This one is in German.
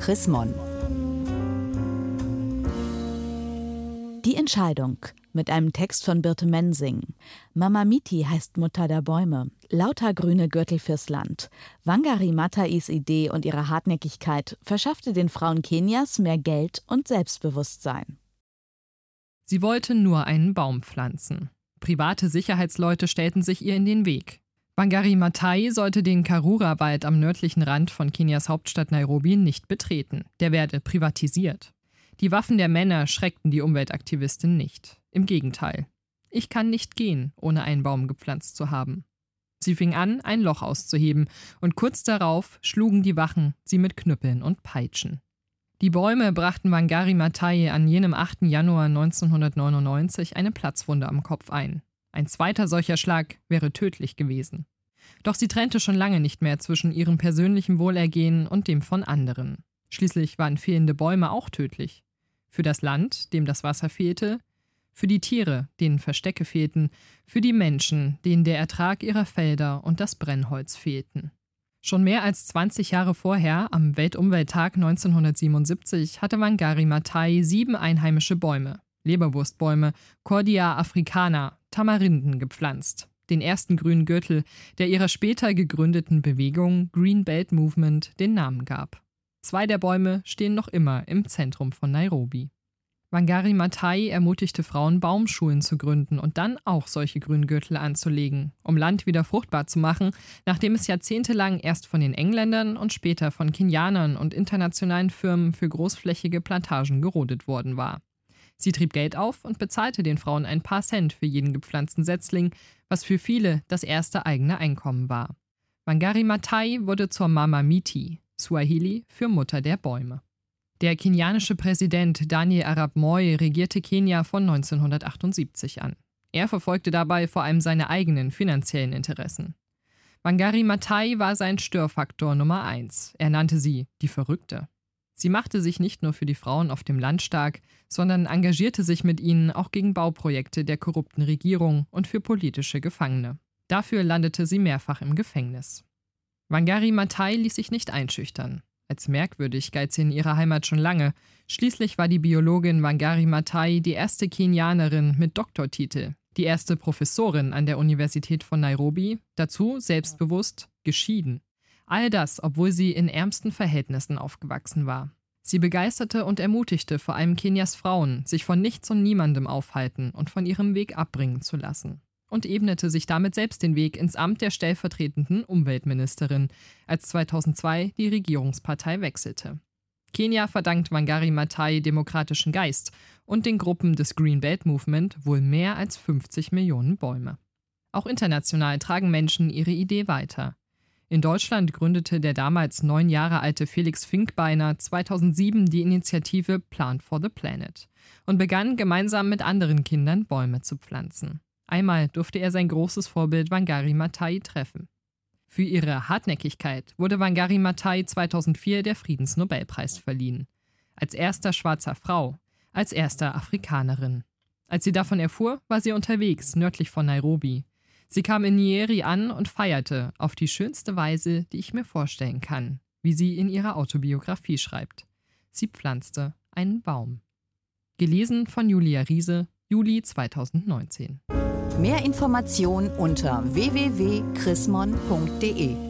Chris Mon. Die Entscheidung mit einem Text von Birte Mensing. Mama Miti heißt Mutter der Bäume. Lauter grüne Gürtel fürs Land. Wangari Matais Idee und ihre Hartnäckigkeit verschaffte den Frauen Kenias mehr Geld und Selbstbewusstsein. Sie wollte nur einen Baum pflanzen. Private Sicherheitsleute stellten sich ihr in den Weg. Wangari Maathai sollte den Karura-Wald am nördlichen Rand von Kenias Hauptstadt Nairobi nicht betreten. Der werde privatisiert. Die Waffen der Männer schreckten die Umweltaktivistin nicht. Im Gegenteil. Ich kann nicht gehen, ohne einen Baum gepflanzt zu haben. Sie fing an, ein Loch auszuheben, und kurz darauf schlugen die Wachen sie mit Knüppeln und Peitschen. Die Bäume brachten Wangari Maathai an jenem 8. Januar 1999 eine Platzwunde am Kopf ein. Ein zweiter solcher Schlag wäre tödlich gewesen. Doch sie trennte schon lange nicht mehr zwischen ihrem persönlichen Wohlergehen und dem von anderen. Schließlich waren fehlende Bäume auch tödlich. Für das Land, dem das Wasser fehlte, für die Tiere, denen Verstecke fehlten, für die Menschen, denen der Ertrag ihrer Felder und das Brennholz fehlten. Schon mehr als 20 Jahre vorher, am Weltumwelttag 1977, hatte Wangari Maathai sieben einheimische Bäume, Leberwurstbäume, Cordia africana, Tamarinden gepflanzt. Den ersten grünen Gürtel, der ihrer später gegründeten Bewegung Green Belt Movement den Namen gab. Zwei der Bäume stehen noch immer im Zentrum von Nairobi. Wangari Maathai ermutigte Frauen, Baumschulen zu gründen und dann auch solche Grüngürtel anzulegen, um Land wieder fruchtbar zu machen, nachdem es jahrzehntelang erst von den Engländern und später von Kenianern und internationalen Firmen für großflächige Plantagen gerodet worden war. Sie trieb Geld auf und bezahlte den Frauen ein paar Cent für jeden gepflanzten Setzling, was für viele das erste eigene Einkommen war. Wangari Maathai wurde zur Mama Miti, Swahili für Mutter der Bäume. Der kenianische Präsident Daniel Arap Moi regierte Kenia von 1978 an. Er verfolgte dabei vor allem seine eigenen finanziellen Interessen. Wangari Maathai war sein Störfaktor Nummer eins. Er nannte sie die Verrückte. Sie machte sich nicht nur für die Frauen auf dem Land stark, sondern engagierte sich mit ihnen auch gegen Bauprojekte der korrupten Regierung und für politische Gefangene. Dafür landete sie mehrfach im Gefängnis. Wangari Maathai ließ sich nicht einschüchtern. Als merkwürdig galt sie in ihrer Heimat schon lange. Schließlich war die Biologin Wangari Maathai die erste Kenianerin mit Doktortitel, die erste Professorin an der Universität von Nairobi, dazu selbstbewusst geschieden. All das, obwohl sie in ärmsten Verhältnissen aufgewachsen war. Sie begeisterte und ermutigte vor allem Kenias Frauen, sich von nichts und niemandem aufhalten und von ihrem Weg abbringen zu lassen und ebnete sich damit selbst den Weg ins Amt der stellvertretenden Umweltministerin, als 2002 die Regierungspartei wechselte. Kenia verdankt Wangari Maathai demokratischen Geist und den Gruppen des Green Belt Movement wohl mehr als 50 Millionen Bäume. Auch international tragen Menschen ihre Idee weiter. In Deutschland gründete der damals neun Jahre alte Felix Finkbeiner 2007 die Initiative Plant for the Planet und begann gemeinsam mit anderen Kindern Bäume zu pflanzen. Einmal durfte er sein großes Vorbild Wangari Maathai treffen. Für ihre Hartnäckigkeit wurde Wangari Maathai 2004 der Friedensnobelpreis verliehen. Als erster schwarzer Frau, als erster Afrikanerin. Als sie davon erfuhr, war sie unterwegs, nördlich von Nairobi. Sie kam in Nyeri an und feierte auf die schönste Weise, die ich mir vorstellen kann, wie sie in ihrer Autobiografie schreibt. Sie pflanzte einen Baum. Gelesen von Julia Riese, Juli 2019. Mehr Informationen unter www.chrismon.de